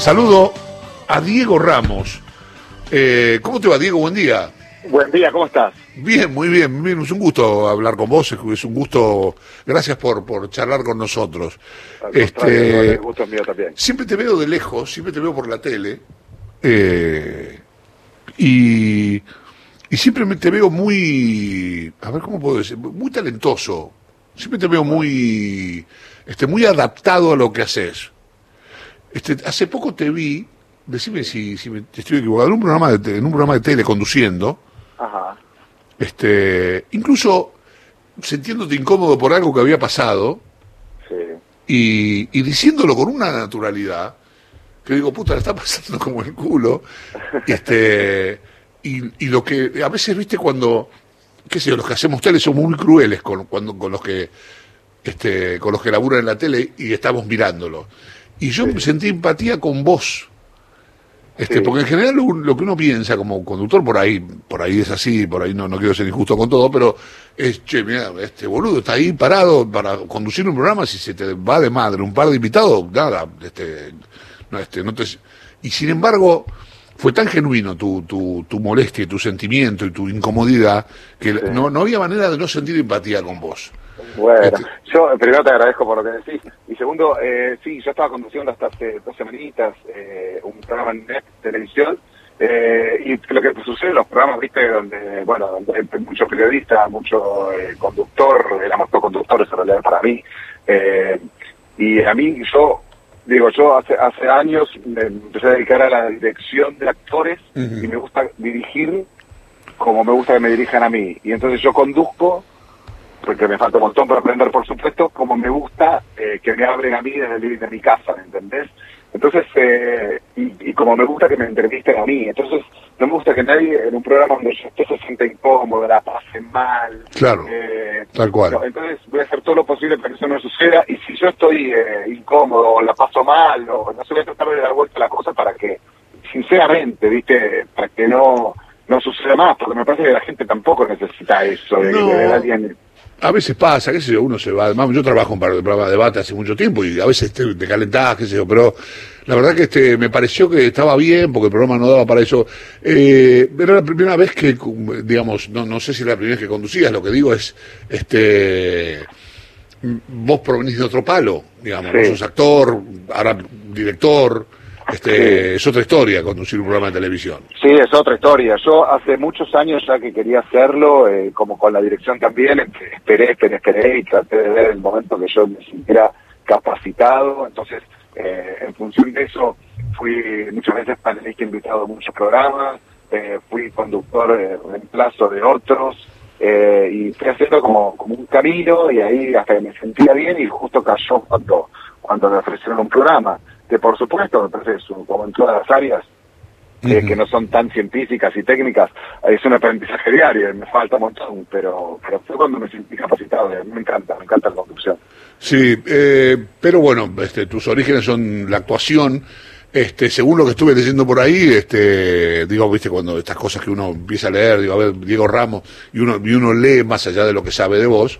Saludo a Diego Ramos. Eh, ¿Cómo te va, Diego? Buen día. Buen día, ¿cómo estás? Bien, muy bien, bien. Es un gusto hablar con vos, es un gusto. Gracias por, por charlar con nosotros. Al este, el gusto es mío también. Siempre te veo de lejos, siempre te veo por la tele. Eh, y, y siempre te veo muy. A ver, ¿cómo puedo decir? Muy talentoso. Siempre te veo muy. Este, muy adaptado a lo que haces. Este, hace poco te vi, decime si, si me, estoy equivocado, en un programa de, en un programa de tele conduciendo. Ajá. Este, incluso sintiéndote incómodo por algo que había pasado. Sí. Y, y diciéndolo con una naturalidad que digo, puta, le está pasando como el culo. Este, y, y lo que a veces, viste, cuando, qué sé yo, los que hacemos tele somos muy crueles con, cuando, con los que este, con los que laburan en la tele y estamos mirándolo. Y yo sentí empatía con vos. Este, Porque en general lo, que uno piensa como conductor, por ahí, por ahí es así, por ahí no, no quiero ser injusto con todo, pero es, che, mira, este boludo está ahí parado para conducir un programa, si se te va de madre un par de invitados, nada, este, no, este, no te, y sin embargo, fue tan genuino tu, tu, tu molestia, tu sentimiento y tu incomodidad, que no, no había manera de no sentir empatía con vos. Bueno, este- yo primero te agradezco por lo que decís. Y segundo, eh, sí, yo estaba conduciendo hasta hace dos semanitas eh, un programa en net, televisión, eh, y lo que sucede en los programas, viste, donde, bueno, donde hay mucho periodista, mucho eh, conductor, éramos todos conductores en realidad para mí, eh, y a mí, yo, digo, yo hace, hace años me empecé a dedicar a la dirección de actores y me gusta dirigir como me gusta que me dirijan a mí. Y entonces yo conduzco porque me falta un montón para aprender, por supuesto, como me gusta eh, que me hablen a mí desde el living de mi casa, ¿me entendés? Entonces, eh, y, como me gusta que me entrevisten a mí, entonces no me gusta que nadie en un programa donde yo esté se sienta incómodo, la pase mal. Claro, eh, tal cual. entonces voy a hacer todo lo posible para que eso no suceda, y si yo estoy incómodo, o la paso mal, o no sé, voy a tratar de dar vuelta a la cosa para que, sinceramente, ¿viste? Para que no no suceda más, porque me parece que la gente tampoco necesita eso, de, de alguien a veces pasa, qué sé yo, uno se va, yo trabajo en un programa de debate hace mucho tiempo y a veces te, te calentás, qué sé yo, pero la verdad que este me pareció que estaba bien porque el programa no daba para eso. Eh, era la primera vez que, digamos, no, no sé si era la primera vez que conducías, lo que digo es, este, vos provenís de otro palo, digamos, vos sos actor, ahora director, este, es otra historia conducir un programa de televisión. Sí, es otra historia. Yo hace muchos años ya que quería hacerlo, eh, como con la dirección también, esperé, esperé, esperé y traté de ver el momento que yo me sintiera capacitado. Entonces, eh, en función de eso, fui muchas veces panelista invitado a muchos programas, eh, fui conductor de reemplazo de otros. y fui haciendo como, como un camino y ahí hasta que me sentía bien y justo cayó cuando, cuando me ofrecieron un programa que por supuesto parece como en todas las áreas eh, que no son tan científicas y técnicas, es un aprendizaje diario, me falta un montón, pero, pero fue cuando me sentí capacitado, me encanta, me encanta la conducción. Sí, eh, pero bueno, este, tus orígenes son la actuación, este, según lo que estuve leyendo por ahí, este, digo, viste, cuando estas cosas que uno empieza a leer, digo, a ver, Diego Ramos, y uno, y uno lee más allá de lo que sabe de vos,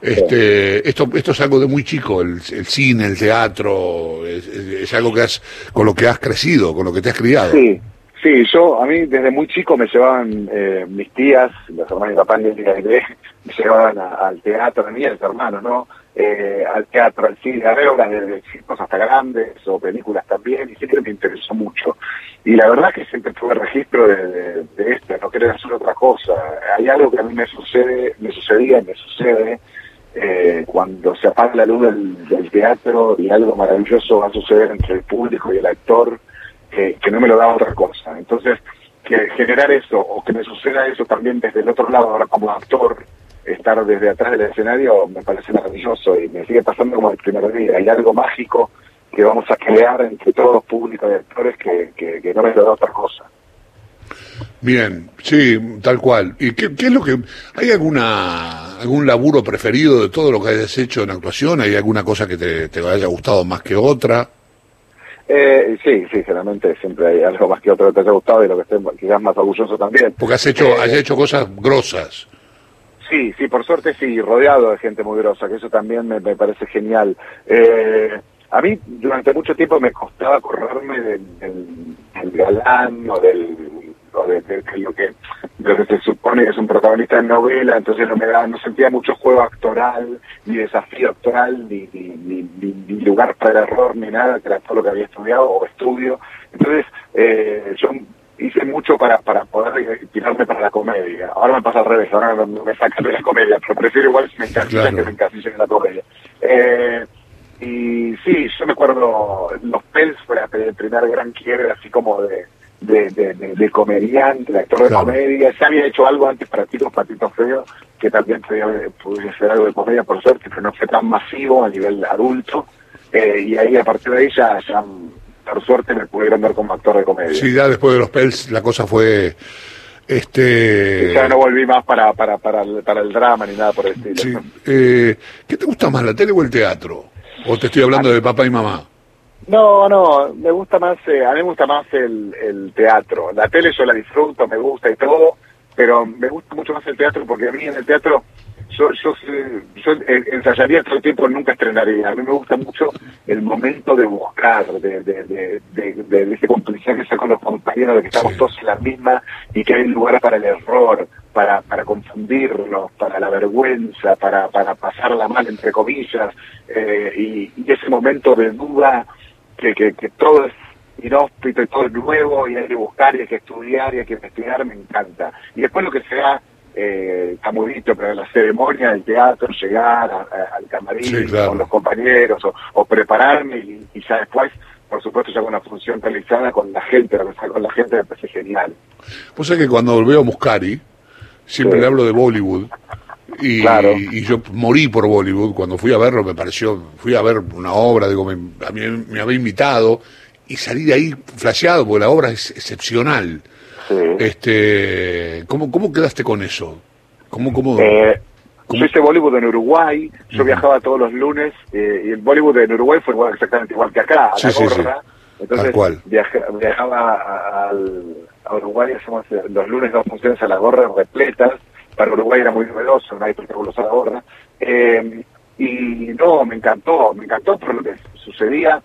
este, esto, esto es algo de muy chico, el, cine, el teatro, es, algo que has, con lo que has crecido, con lo que te has criado. Sí, sí, yo, a mí desde muy chico me llevaban eh, mis tías, las hermanas de papá y me llevaban al teatro, a mí y a mis hermanos, ¿no? Eh, al teatro, al cine, a ver obras desde chicos hasta grandes, o películas también, y siempre me interesó mucho. Y la verdad que siempre tuve registro de, de, esto, no querer hacer otra cosa. Hay algo que a mí me sucede, me sucedía, me sucede, eh, cuando se apaga la luz del, teatro y algo maravilloso va a suceder entre el público y el actor, que no me lo da otra cosa. Entonces, que generar eso o que me suceda eso también desde el otro lado, ahora como actor, estar desde atrás del escenario me parece maravilloso y me sigue pasando como el primer día. Hay algo mágico que vamos a crear entre todos los públicos y actores que, que, no me lo da otra cosa. Bien, sí, tal cual. ¿Y qué, qué, es lo que... ¿Hay alguna algún laburo preferido de todo lo que hayas hecho en actuación? ¿Hay alguna cosa que te, te haya gustado más que otra? Eh, sí, sí, generalmente siempre hay algo más que otro que te haya gustado y lo que esté quizás más orgulloso también. Porque has hecho, eh, has hecho cosas grosas. Sí, sí, por suerte sí, rodeado de gente muy grosa, que eso también me, me parece genial. Eh, a mí durante mucho tiempo me costaba correrme del, del, galán o del o de, lo que lo que se supone que es un protagonista de novela, entonces no me da, no sentía mucho juego actoral, ni desafío actoral, ni, ni, ni, lugar para el error, ni nada, que era todo lo que había estudiado o estudio. Entonces, eh, yo hice mucho para, para poder tirarme para la comedia. Ahora me pasa al revés, ahora me sacan de la comedia, pero prefiero igual si me encasillan que me encasillen en la comedia. Eh, y sí, yo me acuerdo, Los Pels fue el primer gran quiebre así como de, de, de, de, comediante, de actor de comedia. Se había hecho algo antes para Tito Patito Feo, que también pudiese ser algo de comedia por suerte, pero no fue tan masivo a nivel adulto. Eh, y ahí a partir de ahí ya, ya por suerte me pude andar como actor de comedia. Sí, ya después de los Pels la cosa fue... Este... ya no volví más para, para, para, el, para el drama ni nada por el estilo. Sí. Eh, ¿Qué te gusta más, la tele o el teatro? ¿O te estoy hablando de papá y mamá? No, no, me gusta más, eh, a mí me gusta más el, el teatro. La tele yo la disfruto, me gusta y todo, pero me gusta mucho más el teatro porque a mí en el teatro yo, yo, yo ensayaría todo el tiempo, nunca estrenaría. A mí me gusta mucho el momento de buscar, de, de, de, de, de ese complicidad que con los compañeros, de que estamos todos en la misma y que hay lugar para el error, para, para confundirnos, para la vergüenza, para, para pasarla mal, entre comillas, eh, y, y, ese momento de duda, que, que, que todo es inhóspito y todo es nuevo y hay que buscar y hay que estudiar y hay que investigar, me encanta. Y después lo que se da eh, visto, pero la ceremonia del teatro, llegar al camarín con los compañeros o, prepararme y, ya después, por supuesto, ya con una función realizada con la gente, con la gente me parece genial. Pues es que cuando volvió a Muscari, siempre le hablo de Bollywood. Y, y, yo morí por Bollywood. Cuando fui a verlo me pareció fui a ver una obra digo me, a mí me había invitado y salí de ahí flasheado porque la obra es excepcional. Este, ¿cómo, ¿Cómo quedaste con eso? ¿Cómo, cómo, eh, Yo hice Bollywood en Uruguay, yo viajaba todos los lunes, eh, y el Bollywood en Uruguay fue igual, exactamente igual que acá, a la gorra. Entonces viajaba a, a Uruguay, hacemos los lunes dos funciones a la gorra repletas, para Uruguay era muy novedoso, no hay espectáculos a la gorra. Eh, y no, me encantó, me encantó por lo que sucedía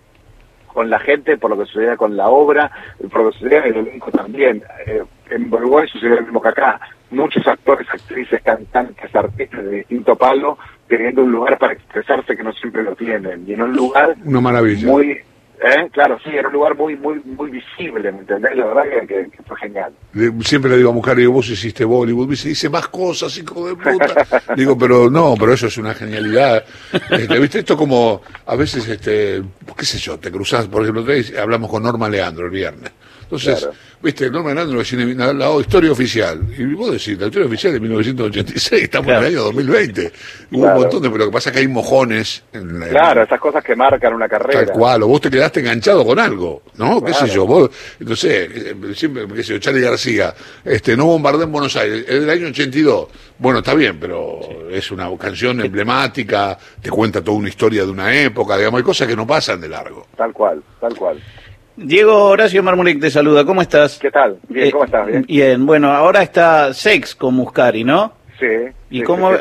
con la gente, por lo que sucedía con la obra, por lo que sucedía en el elenco también. Eh, en Uruguay sucedió lo mismo que acá. Muchos actores, actrices, cantantes, artistas de distinto palo, teniendo un lugar para expresarse que no siempre lo tienen. Y en un lugar Una maravilla. muy ¿Eh? Claro, sí, era un lugar muy muy muy visible, ¿me entendés? La verdad que, fue genial. Siempre le digo a mujer, digo, vos hiciste Bollywood, dice, dice más cosas, hijo de puta. digo, pero no, pero eso es una genialidad. Este, ¿Viste? Esto como, a veces, este, qué sé yo, te cruzás, por ejemplo, hablamos con Norma Leandro el viernes. Entonces, viste, Norma Leandro la historia oficial. Y vos decís, la historia oficial de 1986, estamos en el año 2020. Hubo un montón de, pero lo que pasa es que hay mojones. En, claro, esas cosas que marcan una carrera. Tal cual, o vos te quedaste enganchado con algo, ¿no? ¿Qué sé yo? Vos, entonces, eh, siempre, qué sé yo, Charlie García, este, no bombardé en Buenos Aires, es del año 82. Bueno, está bien, pero es una canción emblemática, te cuenta toda una historia de una época, digamos, hay cosas que no pasan de largo. Tal cual, tal cual. Diego Horacio Marmulik te saluda, ¿cómo estás? ¿Qué tal? Bien, ¿cómo estás? Bien. Bien, bueno, ahora está Sex con Muscari, ¿no? Sí. Y cómo,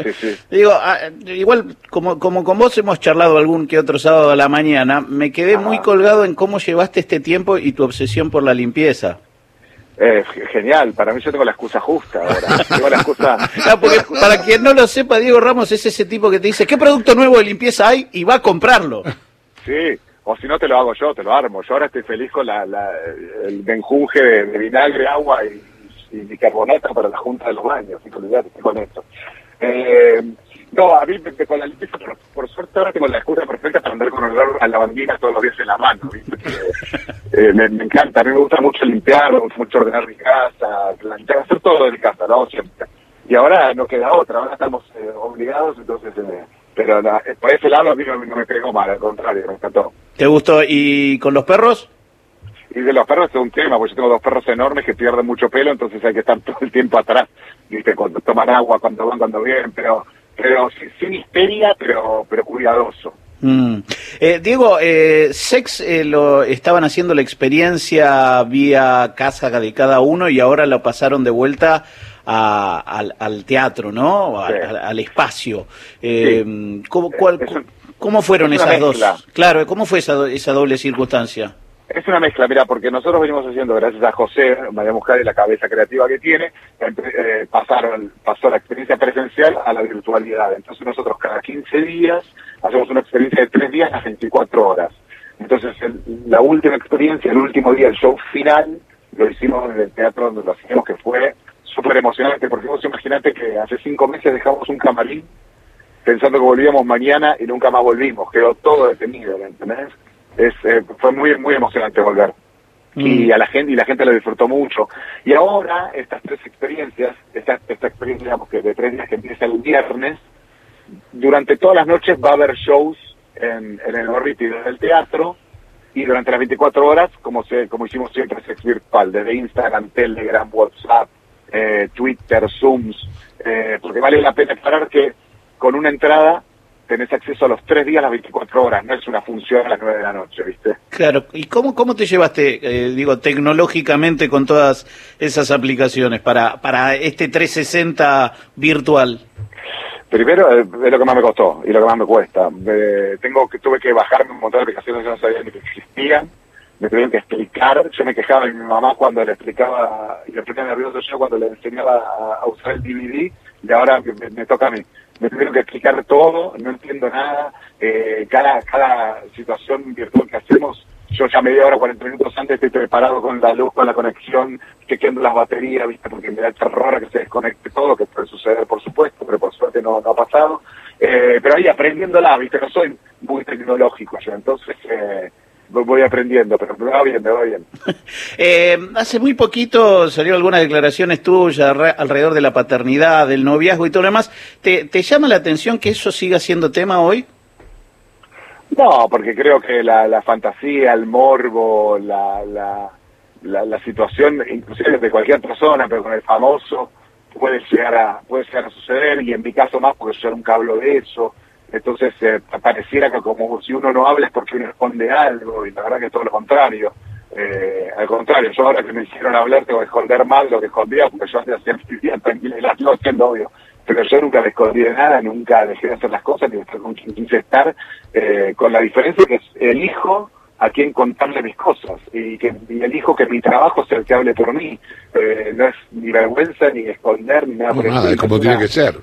digo, ah, igual como, como con vos hemos charlado algún que otro sábado a la mañana, me quedé muy colgado en cómo llevaste este tiempo y tu obsesión por la limpieza. Eh, genial, para mí yo tengo la excusa justa ahora. tengo la excusa, Para quien no lo sepa, Diego Ramos es ese tipo que te dice, ¿qué producto nuevo de limpieza hay? Y va a comprarlo. Sí, o si no te lo hago yo, te lo armo. Yo ahora estoy feliz con la, la el benjunje de, vinagre, agua y, y, bicarbonato para la junta de los baños, y con esto. Eh, no, a mí con la limpieza, por, suerte ahora tengo la excusa perfecta para andar con olor a lavandina todos los días en la mano. Eh, me, encanta, a mí me gusta mucho limpiar, me gusta mucho ordenar mi casa, planchar, hacer todo en casa, ¿no? Siempre. Y ahora no queda otra, ahora estamos eh, obligados, entonces... Eh, pero la, por ese lado a mí no, me pegó mal, al contrario, me encantó. ¿Te gustó? ¿Y con los perros? Y de los perros es un tema, porque yo tengo dos perros enormes que pierden mucho pelo, entonces hay que estar todo el tiempo atrás, ¿viste? Cuando toman agua, cuando van, cuando vienen, pero pero sin histeria, pero pero cuidadoso. Mm. Eh, Diego, eh, Sex eh, lo estaban haciendo la experiencia vía casa de cada uno y ahora lo pasaron de vuelta al, teatro, ¿no? Al, espacio. Eh, ¿cómo, cuál, ¿Cómo fueron esas dos? Claro, ¿cómo fue esa, esa doble circunstancia? Es una mezcla, mira, porque nosotros venimos haciendo, gracias a José, María Mujer y la cabeza creativa que tiene, eh, pasaron, pasó la experiencia presencial a la virtualidad. Entonces nosotros cada 15 días hacemos una experiencia de tres días a 24 horas. Entonces la última experiencia, el último día, el show final, lo hicimos en el teatro donde lo hacíamos, que fue súper emocionante, porque vos imaginate que hace cinco meses dejamos un camarín pensando que volvíamos mañana y nunca más volvimos, quedó todo detenido, ¿me entendés? Es, eh, fue muy muy emocionante volver. Y mm. a la gente, y la gente lo disfrutó mucho. Y ahora, estas tres experiencias, esta, esta experiencia, digamos, que de tres días que empieza el viernes, durante todas las noches va a haber shows en, en el Gorriti del teatro, y durante las 24 horas, como se, como hicimos siempre, sex virtual, desde Instagram, Telegram, WhatsApp, eh, Twitter, Zooms, eh, porque vale la pena aclarar que con una entrada tenés acceso a los tres días, a las 24 horas, no es una función a las 9 de la noche, ¿viste? Claro, ¿y cómo, cómo te llevaste, eh, digo, tecnológicamente con todas esas aplicaciones para, para este 360 virtual? Primero, es lo que más me costó y lo que más me cuesta. tengo que Tuve que bajarme un montón de aplicaciones que no sabía ni que existían me tuvieron que explicar, yo me quejaba de mi mamá cuando le explicaba, y le explicaba nervioso yo cuando le enseñaba a, usar el DVD, y ahora me, toca a mí. Me tuvieron que explicar todo, no entiendo nada, eh, cada, cada situación virtual que hacemos, yo ya media hora, 40 minutos antes estoy preparado con la luz, con la conexión, chequeando las baterías, ¿viste? porque me da terror que se desconecte todo, que puede suceder por supuesto, pero por suerte no, ha pasado. Eh, pero ahí aprendiéndola, ¿viste? no soy muy tecnológico yo, entonces... Eh, voy aprendiendo, pero me va bien, me va bien. eh, hace muy poquito salieron algunas declaraciones tuyas alrededor de la paternidad, del noviazgo y todo lo demás. ¿Te, ¿Te llama la atención que eso siga siendo tema hoy? No, porque creo que la, la fantasía, el morbo, la, la, la, situación, inclusive de cualquier persona, pero con el famoso, puede llegar a, puede llegar a suceder, y en mi caso más porque yo nunca hablo de eso, entonces eh, pareciera que como si uno no habla es porque uno esconde algo, y la verdad que es todo lo contrario. Eh, al contrario, yo ahora que me hicieron hablar tengo que esconder más lo que escondía, porque yo antes hacía vivía tranquila y la siendo obvio. Pero yo nunca me escondí de nada, nunca dejé de hacer las cosas, ni de estar con quien quise estar, eh, con la diferencia que elijo a quien contarle mis cosas y que y elijo que mi trabajo sea el que hable por mí. Eh, no es ni vergüenza, ni esconder, ni nada por nada, es como tiene que ser.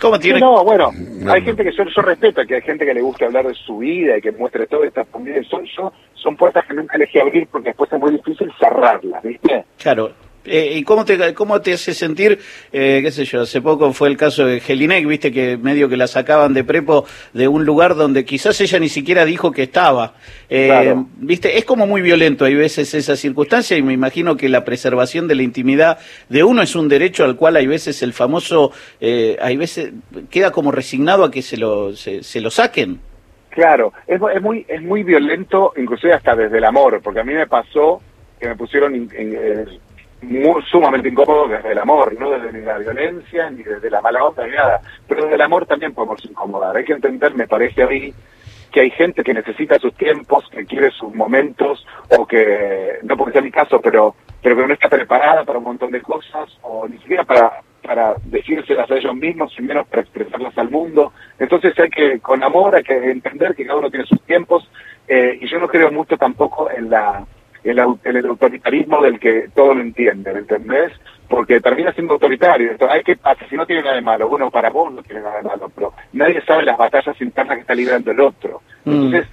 ¿Cómo tiene? No, bueno, hay gente que yo, yo, respeto, que hay gente que le gusta hablar de su vida y que muestre todo estas son, yo, son puertas que nunca elegí abrir porque después es muy difícil cerrarlas, ¿viste? Claro, eh, ¿Y cómo te, cómo te hace sentir, eh, qué sé yo, hace poco fue el caso de Jelinek, viste que medio que la sacaban de prepo de un lugar donde quizás ella ni siquiera dijo que estaba. Eh, viste, es como muy violento, hay veces esa circunstancia y me imagino que la preservación de la intimidad de uno es un derecho al cual hay veces el famoso, hay veces queda como resignado a que se lo, se, lo saquen. Claro, es, es, muy, es muy violento, inclusive hasta desde el amor, porque a mí me pasó que me pusieron en, muy, sumamente incómodo desde el amor, no desde la violencia ni desde la mala onda ni nada, pero desde el amor también podemos incomodar. Hay que entender, me parece a mí, que hay gente que necesita sus tiempos, que quiere sus momentos, o que, no porque sea mi caso, pero, pero que no está preparada para un montón de cosas, o ni siquiera para, para decírselas a ellos mismos, y menos para expresarlas al mundo. Entonces hay que, con amor, hay que entender que cada uno tiene sus tiempos, eh, y yo no creo mucho tampoco en la el, el autoritarismo del que todo lo entiende, ¿me entendés? Porque termina siendo autoritario. Entonces, hay que si no tiene nada de malo, uno para vos no tiene nada de malo, pero nadie sabe las batallas internas que está librando el otro. Mm. Entonces,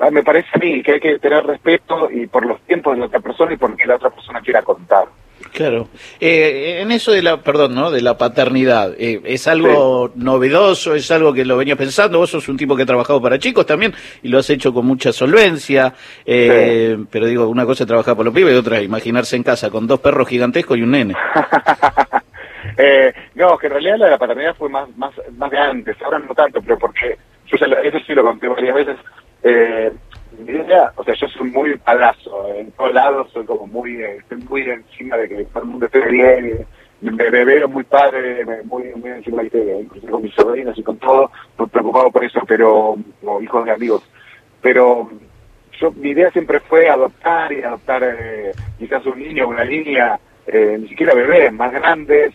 ah, me parece a mí que hay que tener respeto y por los tiempos de la otra persona y por lo que la otra persona quiera contar. Claro. Eh, en eso de la, perdón, ¿no? De la paternidad, eh, ¿es algo novedoso? ¿Es algo que lo venía pensando? Vos sos un tipo que ha trabajado para chicos también y lo has hecho con mucha solvencia. Eh, pero digo, una cosa es trabajar por los pibes y otra es imaginarse en casa con dos perros gigantescos y un nene. no, que en realidad la de la paternidad fue más, más, más de antes, ahora no tanto, pero porque yo eso sí lo conté varias veces. Eh, idea, o sea, yo soy muy palazo, en todos lados soy como muy, eh, estoy muy encima de que todo el mundo esté bien, me, veo muy padre, muy, muy encima de incluso con mis sobrinos y con todo, preocupado por eso, pero, como hijos de amigos, pero yo, mi idea siempre fue adoptar y adoptar eh, quizás un niño, una niña, eh, ni siquiera bebés, más grandes,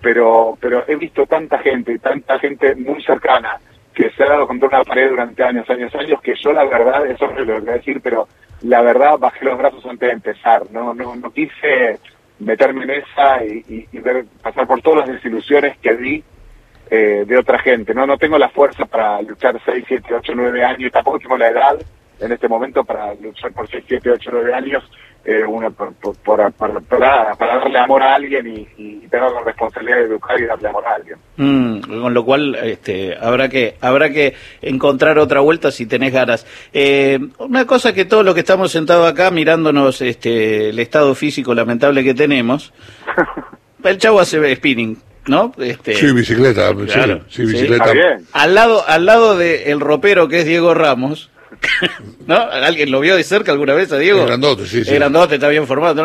pero, pero he visto tanta gente, tanta gente muy cercana, que se ha dado contra una pared durante años, años, años, que yo la verdad, eso es lo que voy a decir, pero la verdad bajé los brazos antes de empezar, no, no, no quise meterme en esa y, ver, pasar por todas las desilusiones que vi eh, de otra gente, no, no tengo la fuerza para luchar 6, 7, 8, 9 años, y tampoco tengo la edad en este momento para luchar por 6, 7, 8, 9 años eh, una, por, para, para, darle amor a alguien y, y, tener la responsabilidad de educar y darle amor a alguien. Mm, con lo cual este, habrá que habrá que encontrar otra vuelta si tenés ganas. Eh, una cosa que todos los que estamos sentados acá mirándonos este, el estado físico lamentable que tenemos, el chavo hace spinning. ¿no? Este, sí, bicicleta, sí, bicicleta. Al lado, al lado del ropero que es Diego Ramos, ¿No? ¿Alguien lo vio de cerca alguna vez a Diego? grandote, sí, sí. grandote, está bien formado.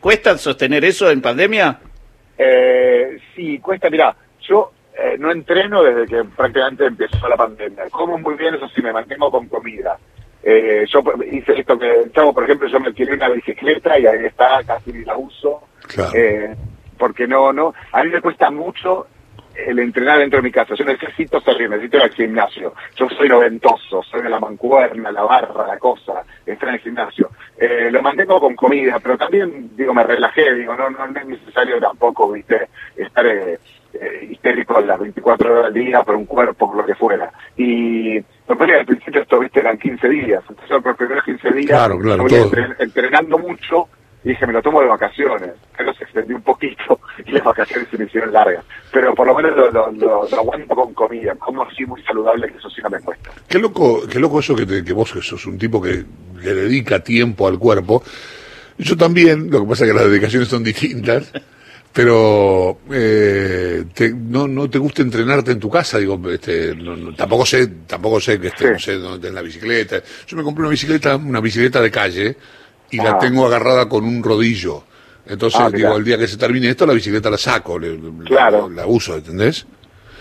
¿Cuesta sostener eso en pandemia? Eh, sí, cuesta. Mira, yo eh, no entreno desde que prácticamente empezó la pandemia. Como muy bien, eso sí, me mantengo con comida. Eh, yo hice esto que, chavo, por ejemplo, yo me adquirí una bicicleta y ahí está, casi la uso. Eh, porque no, no, a mí me cuesta mucho el entrenar dentro de mi casa. Yo necesito salir, necesito ir al gimnasio. Yo soy noventoso, soy de la mancuerna, la barra, la cosa, estar en el gimnasio. Eh, lo mantengo con comida, pero también, digo, me relajé, digo, no, no, es necesario tampoco, viste, estar eh, eh, histérico las 24 horas al día por un cuerpo, por lo que fuera. Y lo que al principio esto, viste, eran 15 días. Entonces, por los primeros 15 días, claro, claro, entrenando mucho, dije, me lo tomo de vacaciones. Pero se extendió un poquito y las vacaciones se me hicieron largas. Pero por lo menos lo, lo, aguanto con comida. Como así muy saludable, que eso sí no me cuesta. Qué loco, qué loco eso que, que vos que sos un tipo que le dedica tiempo al cuerpo. Yo también, lo que pasa es que las dedicaciones son distintas. pero eh, no, no te gusta entrenarte en tu casa digo este tampoco sé tampoco sé que esté no sé dónde en la bicicleta yo me compré una bicicleta una bicicleta de calle y la tengo agarrada con un rodillo. Entonces, ah, digo, el día que se termine esto, la bicicleta la saco, claro. la, uso, ¿entendés?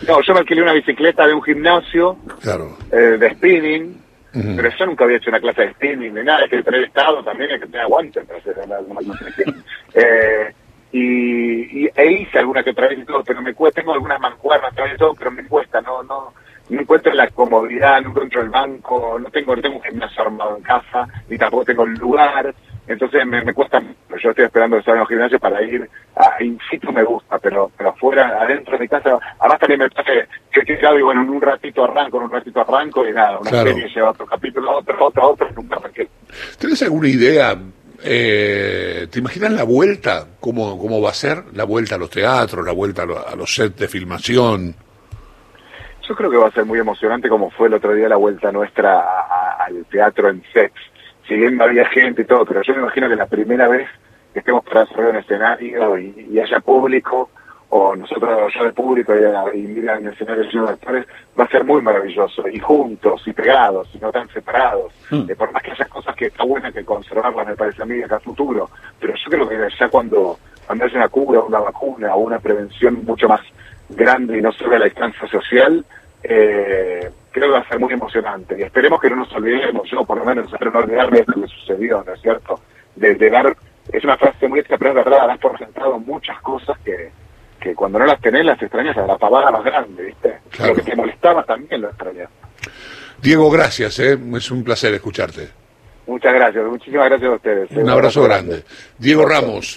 No, yo me alquilé una bicicleta de un gimnasio claro. Eh, de spinning, pero yo nunca había hecho una clase de spinning ni nada, hay que tener estado también, hay que tener aguante para hacer la, eh, y, y, e hice alguna que otra vez y todo, pero me cuesta, tengo algunas mancuernas otra vez todo, pero me cuesta, no, no, no encuentro la comodidad, no encuentro el banco, no tengo, no tengo un gimnasio armado en casa, ni tampoco tengo el lugar, entonces me, me cuesta, yo estoy esperando que salga un gimnasio para ir, a in situ me gusta, pero pero afuera, adentro de mi casa, además también me pasa que, que claro, y bueno, en un ratito arranco, en un ratito arranco y nada, una serie lleva otro capítulo, otro, otro, otro, nunca arranqué. ¿Tienes alguna idea eh, ¿Te imaginas la vuelta? ¿Cómo, ¿Cómo va a ser? La vuelta a los teatros, la vuelta a, los sets de filmación. Yo creo que va a ser muy emocionante como fue el otro día la vuelta nuestra al teatro en sets. Si bien había gente y todo, pero yo me imagino que la primera vez que estemos para hacer un escenario y, haya público, o nosotros ya de público y, y miran en el escenario lleno de actores, va a ser muy maravilloso, y juntos, y pegados, y no tan separados, mm. por más que haya cosas que está buena que conservarlas, me parece a mí, acá futuro, pero yo creo que ya cuando, cuando haya una cura, una vacuna, o una prevención mucho más grande y no solo a la distancia social, eh, creo que va a ser muy emocionante. Y esperemos que no nos olvidemos, yo por lo menos espero no olvidarme de lo que sucedió, ¿no es cierto? De, dar, es una frase muy hecha, pero es verdad, das por sentado muchas cosas que, que cuando no las tenés las extrañas a la pavada más grande, ¿viste? Lo que te molestaba también lo extrañas. Diego, gracias, ¿eh? es un placer escucharte. Muchas gracias, muchísimas gracias a ustedes. Un abrazo grande. Diego Ramos,